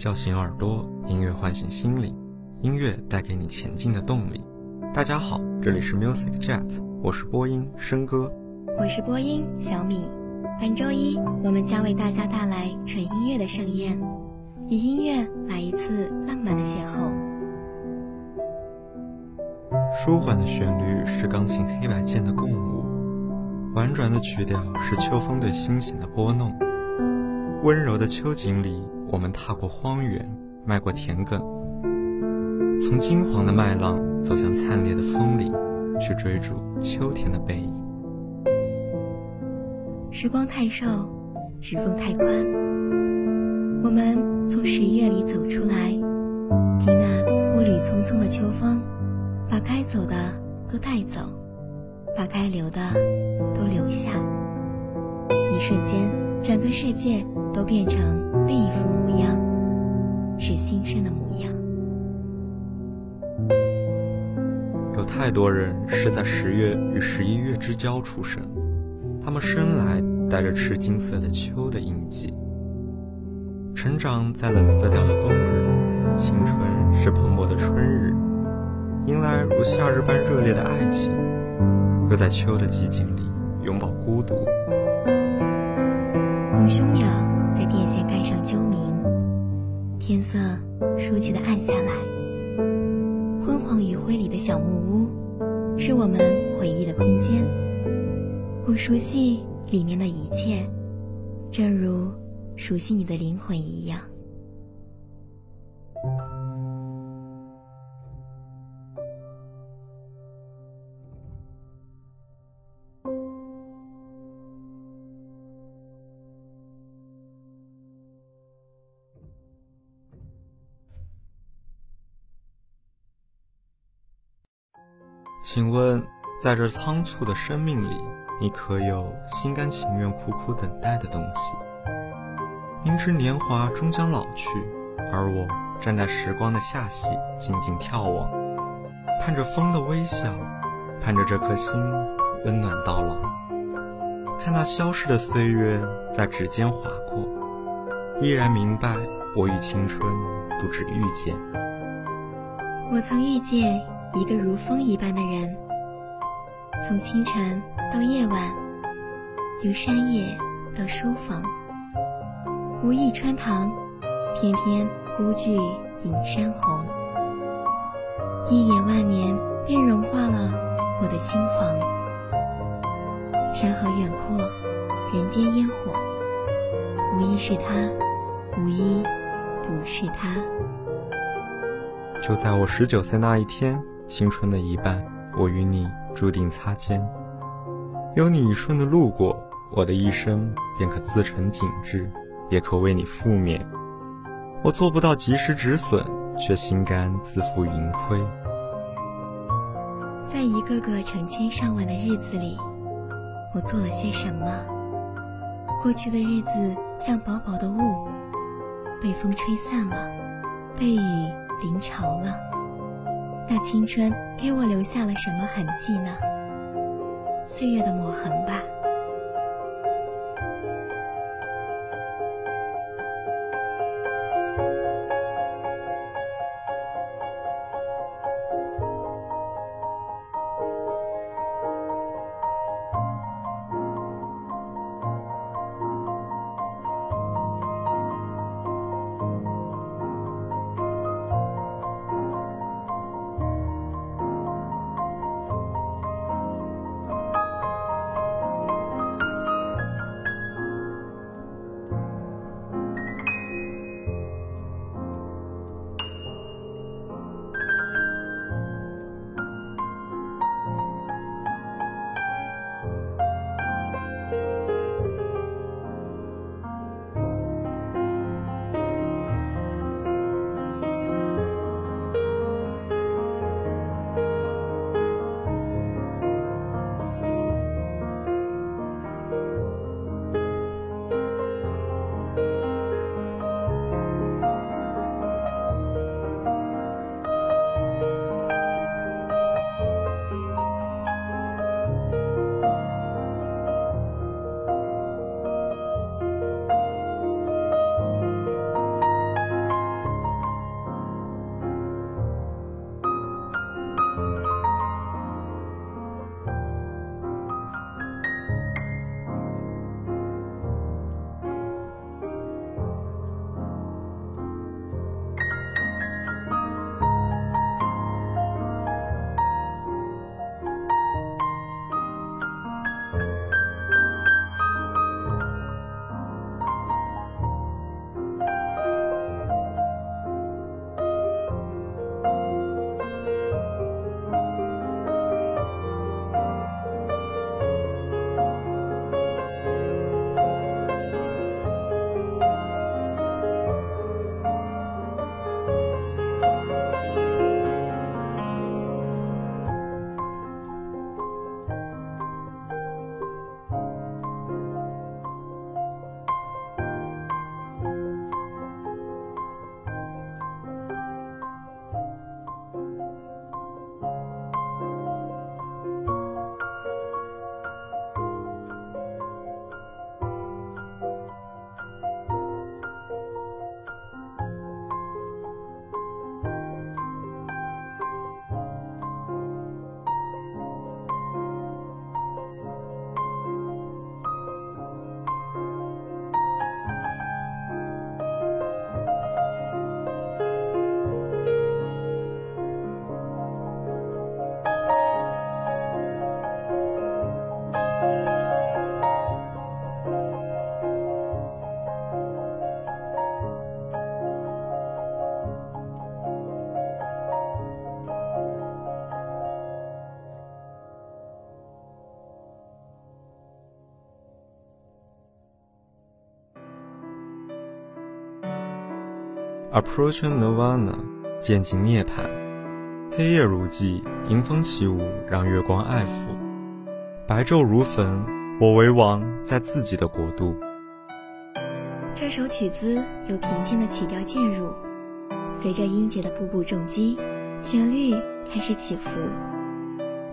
叫醒耳朵，音乐唤醒心灵，音乐带给你前进的动力。大家好，这里是 Music Jet，我是播音生哥，我是播音小米。本周一，我们将为大家带来纯音乐的盛宴，以音乐来一次浪漫的邂逅。舒缓的旋律是钢琴黑白键的共舞，婉转的曲调是秋风对心弦的拨弄，温柔的秋景里。我们踏过荒原，迈过田埂，从金黄的麦浪走向灿烈的枫林，去追逐秋天的背影。时光太瘦，指缝太宽。我们从十月里走出来，听那步履匆匆的秋风，把该走的都带走，把该留的都留下。一瞬间，整个世界都变成。另一副模样，是新生的模样。有太多人是在十月与十一月之交出生，他们生来带着赤金色的秋的印记，成长在冷色调的冬日，青春是蓬勃的春日，迎来如夏日般热烈的爱情，又在秋的寂静里拥抱孤独。红胸鸟。在电线杆上啾鸣，天色熟悉的暗下来。昏黄余晖里的小木屋，是我们回忆的空间。我熟悉里面的一切，正如熟悉你的灵魂一样。请问，在这仓促的生命里，你可有心甘情愿苦苦等待的东西？明知年华终将老去，而我站在时光的下隙，静静眺望，盼着风的微笑，盼着这颗心温暖到老。看那消逝的岁月在指尖划过，依然明白，我与青春不止遇见。我曾遇见。一个如风一般的人，从清晨到夜晚，由山野到书房，无意穿堂，偏偏忽具影山红。一眼万年，便融化了我的心房。山河远阔，人间烟火，无一是他，无一不是他。就在我十九岁那一天。青春的一半，我与你注定擦肩。有你一瞬的路过，我的一生便可自成景致，也可为你覆灭。我做不到及时止损，却心甘自负盈亏。在一个个成千上万的日子里，我做了些什么？过去的日子像薄薄的雾，被风吹散了，被雨淋潮了。那青春给我留下了什么痕迹呢？岁月的抹痕吧。Approaching Nirvana，渐近涅槃。黑夜如寄，迎风起舞，让月光爱抚。白昼如焚，我为王，在自己的国度。这首曲子由平静的曲调渐入，随着音节的步步重击，旋律开始起伏。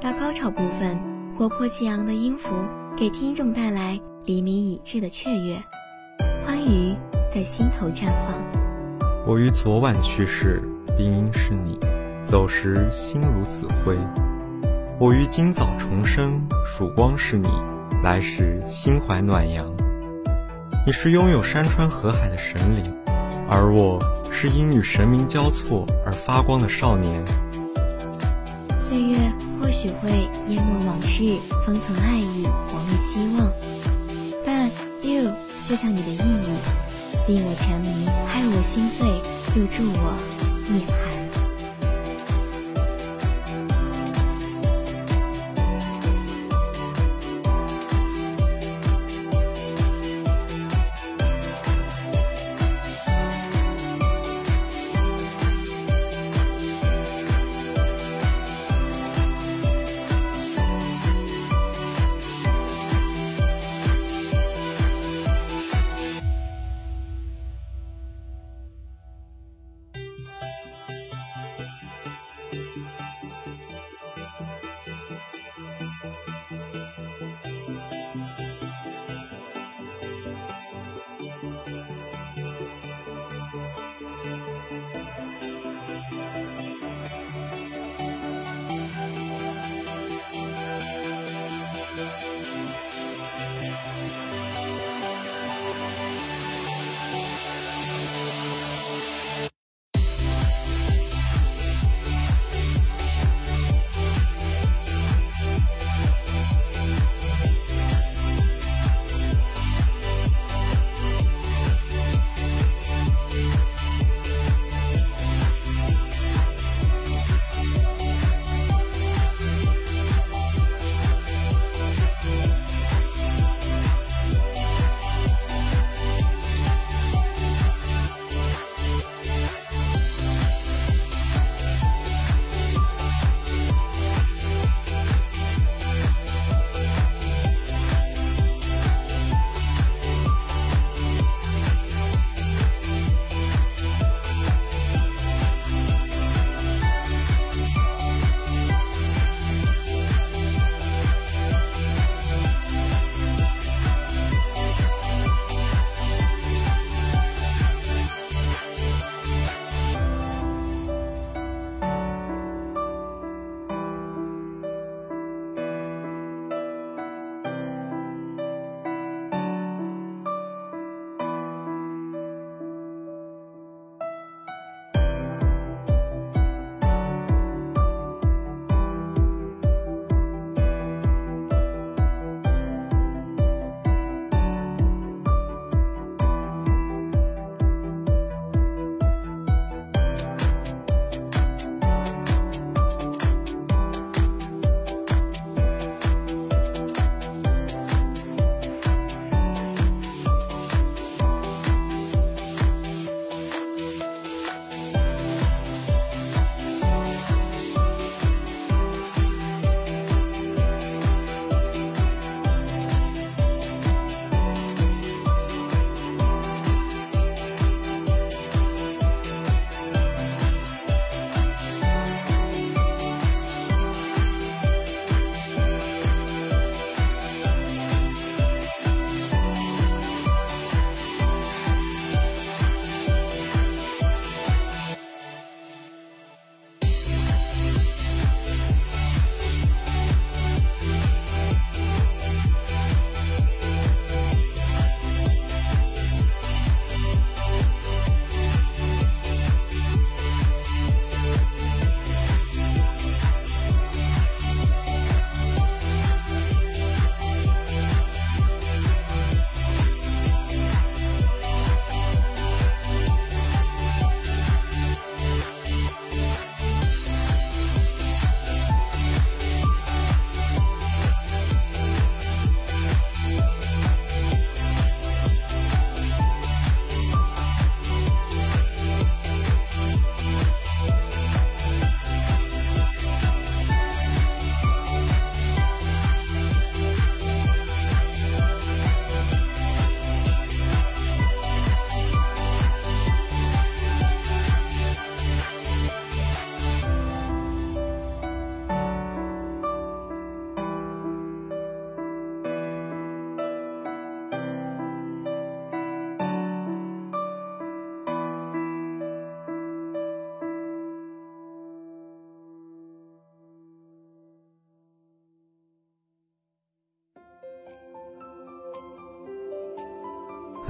到高潮部分，活泼激昂的音符给听众带来黎明已至的雀跃，欢愉在心头绽放。我于昨晚去世，病因是你；走时心如死灰。我于今早重生，曙光是你；来时心怀暖阳。你是拥有山川河海的神灵，而我是因与神明交错而发光的少年。岁月或许会淹没往事，封存爱意，磨灭希望，但 you 就像你的意义。令我沉迷，害我心碎，又助我涅槃。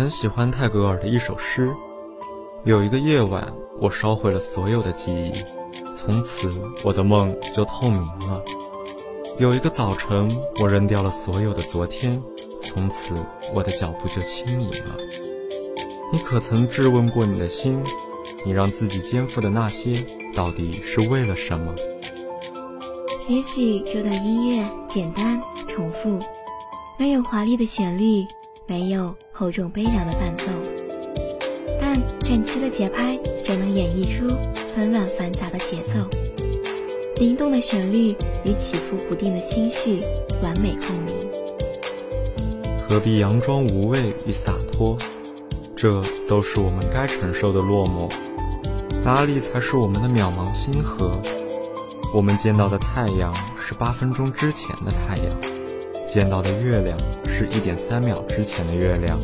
很喜欢泰戈尔的一首诗：“有一个夜晚，我烧毁了所有的记忆，从此我的梦就透明了。有一个早晨，我扔掉了所有的昨天，从此我的脚步就轻盈了。”你可曾质问过你的心？你让自己肩负的那些，到底是为了什么？也许这段音乐简单重复，没有华丽的旋律，没有厚重悲凉的伴奏，但整齐的节拍就能演绎出纷乱繁杂的节奏，灵动的旋律与起伏不定的心绪完美共鸣。何必佯装无畏与洒脱？这都是我们该承受的落寞。哪里才是我们的渺茫星河？我们见到的太阳是八分钟之前的太阳，见到的月亮是一点三秒之前的月亮，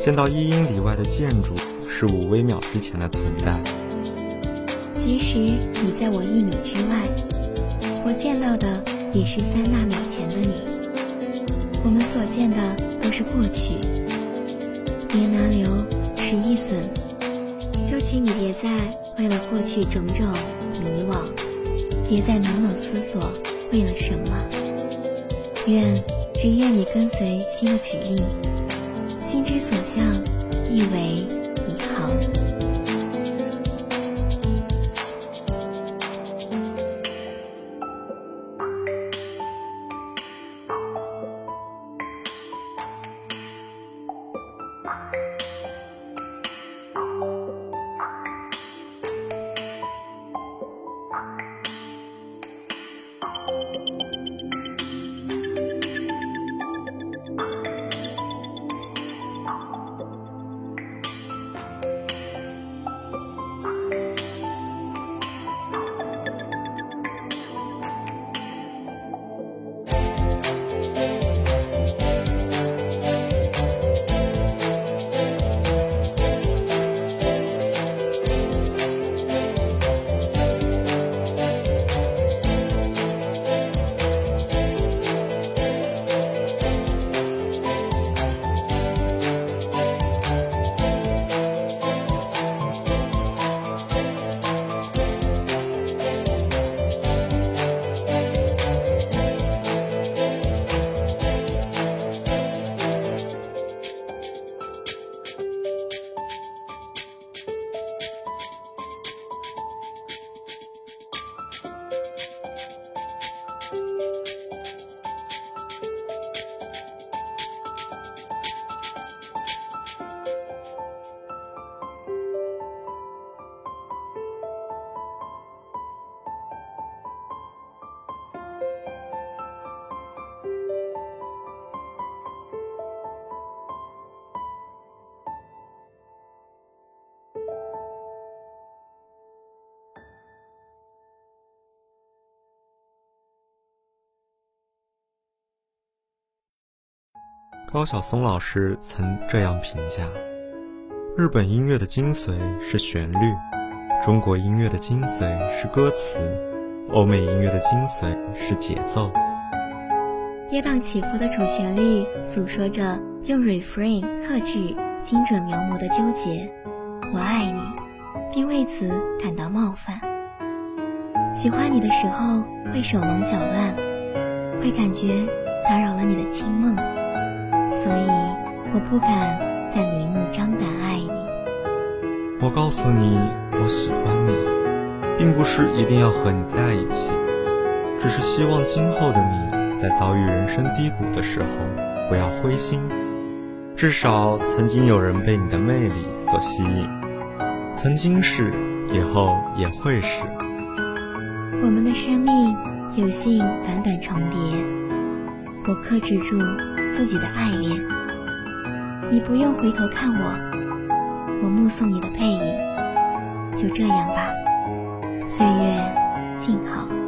见到一英里外的建筑是五微秒之前的存在。即使你在我一米之外，我见到的也是三纳秒前的你。我们所见的都是过去。别难留，是易损。就请你别再为了过去种种迷惘，别再冷冷思索为了什么。愿只愿你跟随心的指令，心之所向，亦为你好。高晓松老师曾这样评价：日本音乐的精髓是旋律，中国音乐的精髓是歌词，欧美音乐的精髓是节奏。跌宕起伏的主旋律诉说着用 refrain 克制、精准描摹的纠结。我爱你，并为此感到冒犯。喜欢你的时候会手忙脚乱，会感觉打扰了你的清梦。所以，我不敢再明目张胆爱你。我告诉你，我喜欢你，并不是一定要和你在一起，只是希望今后的你在遭遇人生低谷的时候不要灰心。至少曾经有人被你的魅力所吸引，曾经是，以后也会是。我们的生命有幸短短重叠，我克制住。自己的爱恋，你不用回头看我，我目送你的背影，就这样吧，岁月静好。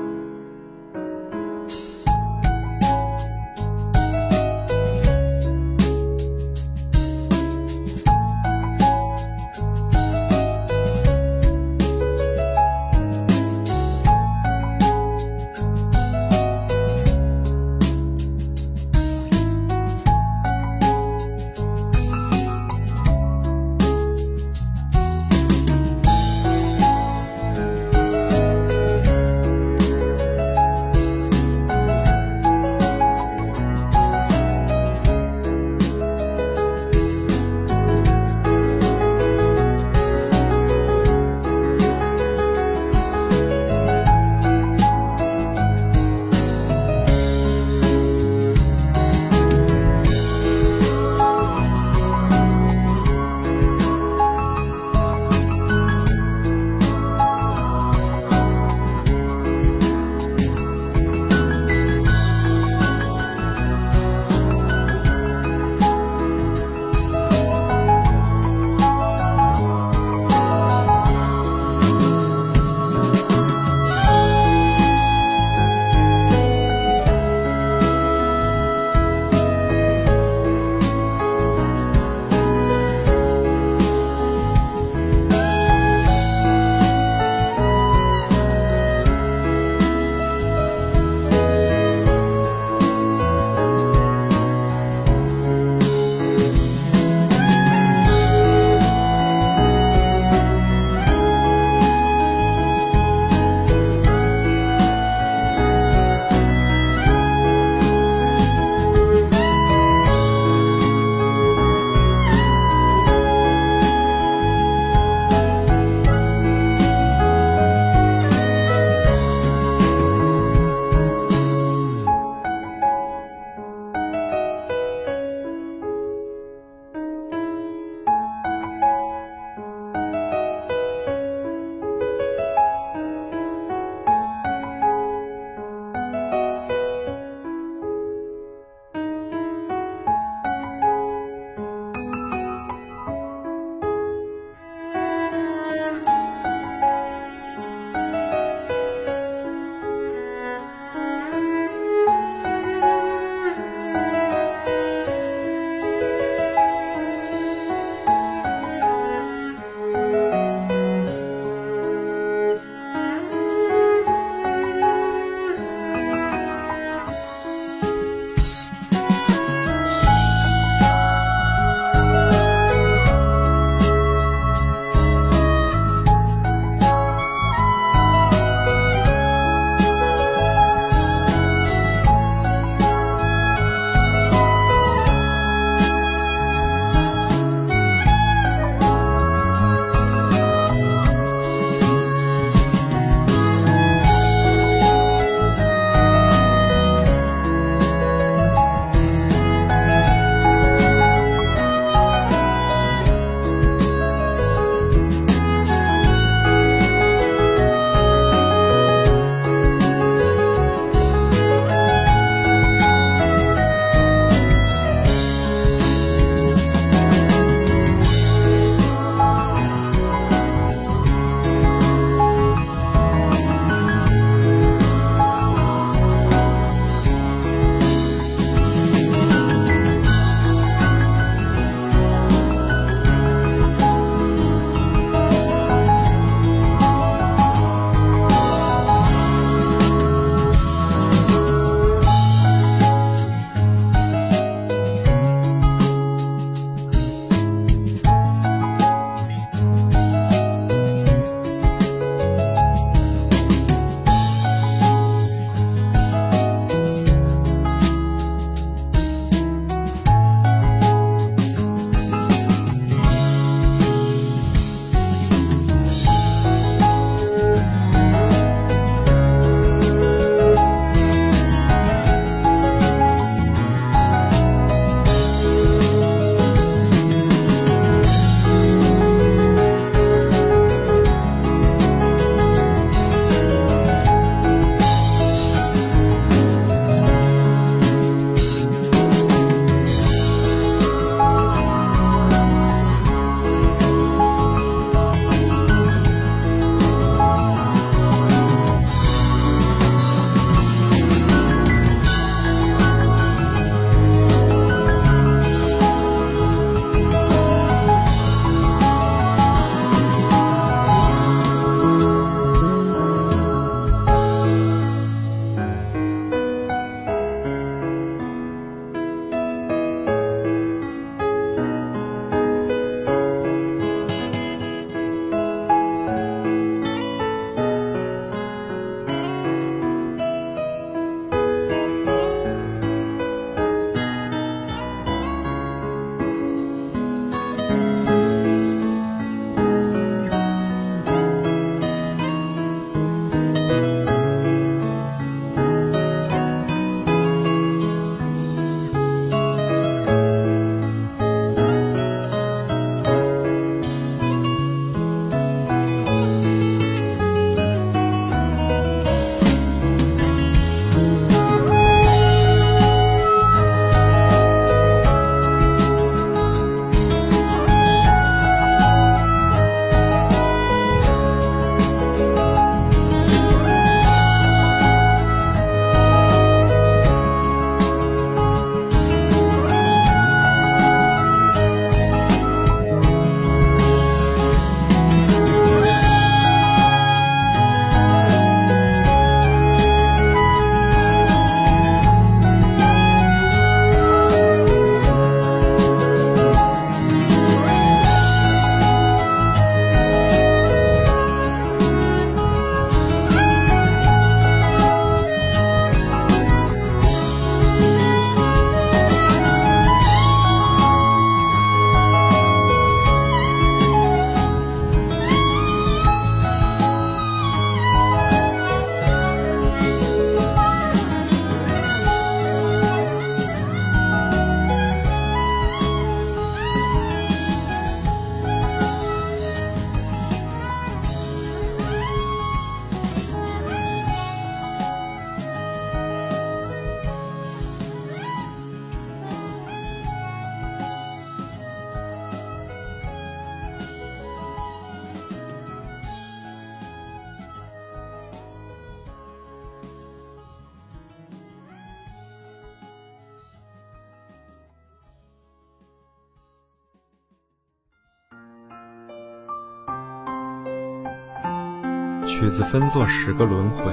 子分作十个轮回，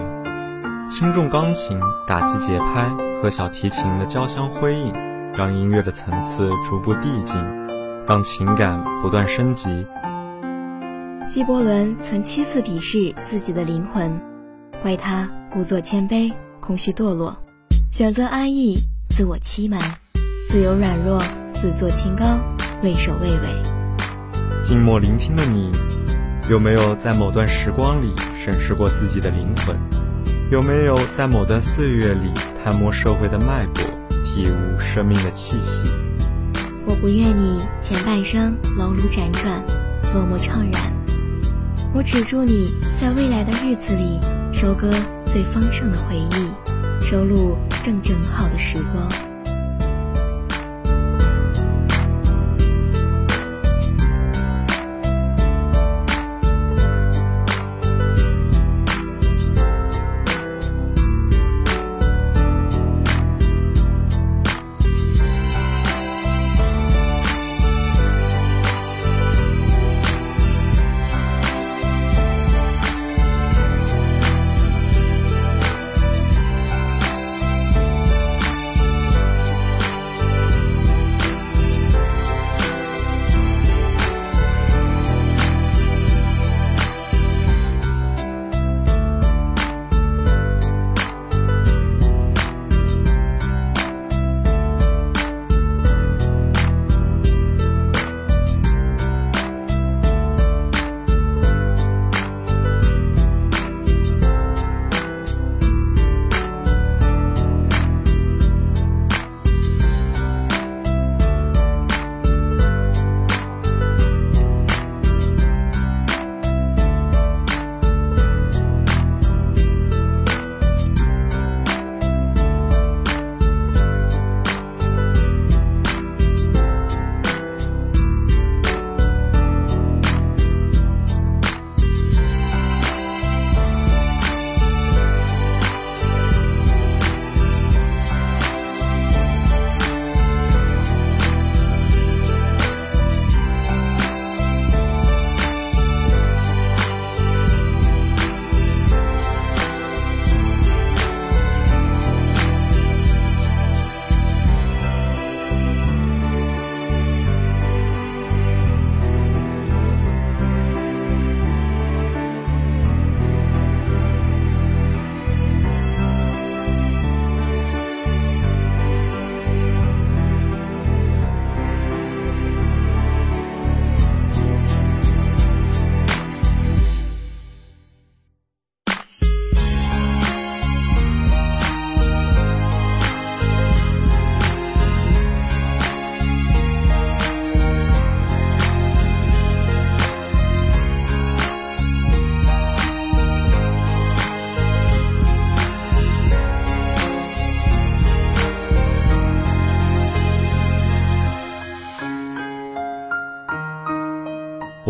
轻重钢琴打击节拍和小提琴的交相辉映，让音乐的层次逐步递进，让情感不断升级。纪伯伦曾七次鄙视自己的灵魂，怪他故作谦卑、空虚堕落，选择安逸、自我欺瞒，自由软弱、自作清高、畏首畏尾。静默聆听的你。有没有在某段时光里审视过自己的灵魂？有没有在某段岁月里探摸社会的脉搏，体悟生命的气息？我不愿你前半生劳碌辗转，落寞怅然。我只祝你在未来的日子里收割最丰盛的回忆，收录正正好的时光。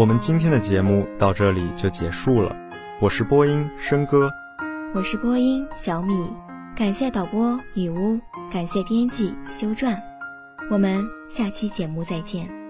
我们今天的节目到这里就结束了，我是播音生哥，我是播音小米，感谢导播女巫，感谢编辑修撰，我们下期节目再见。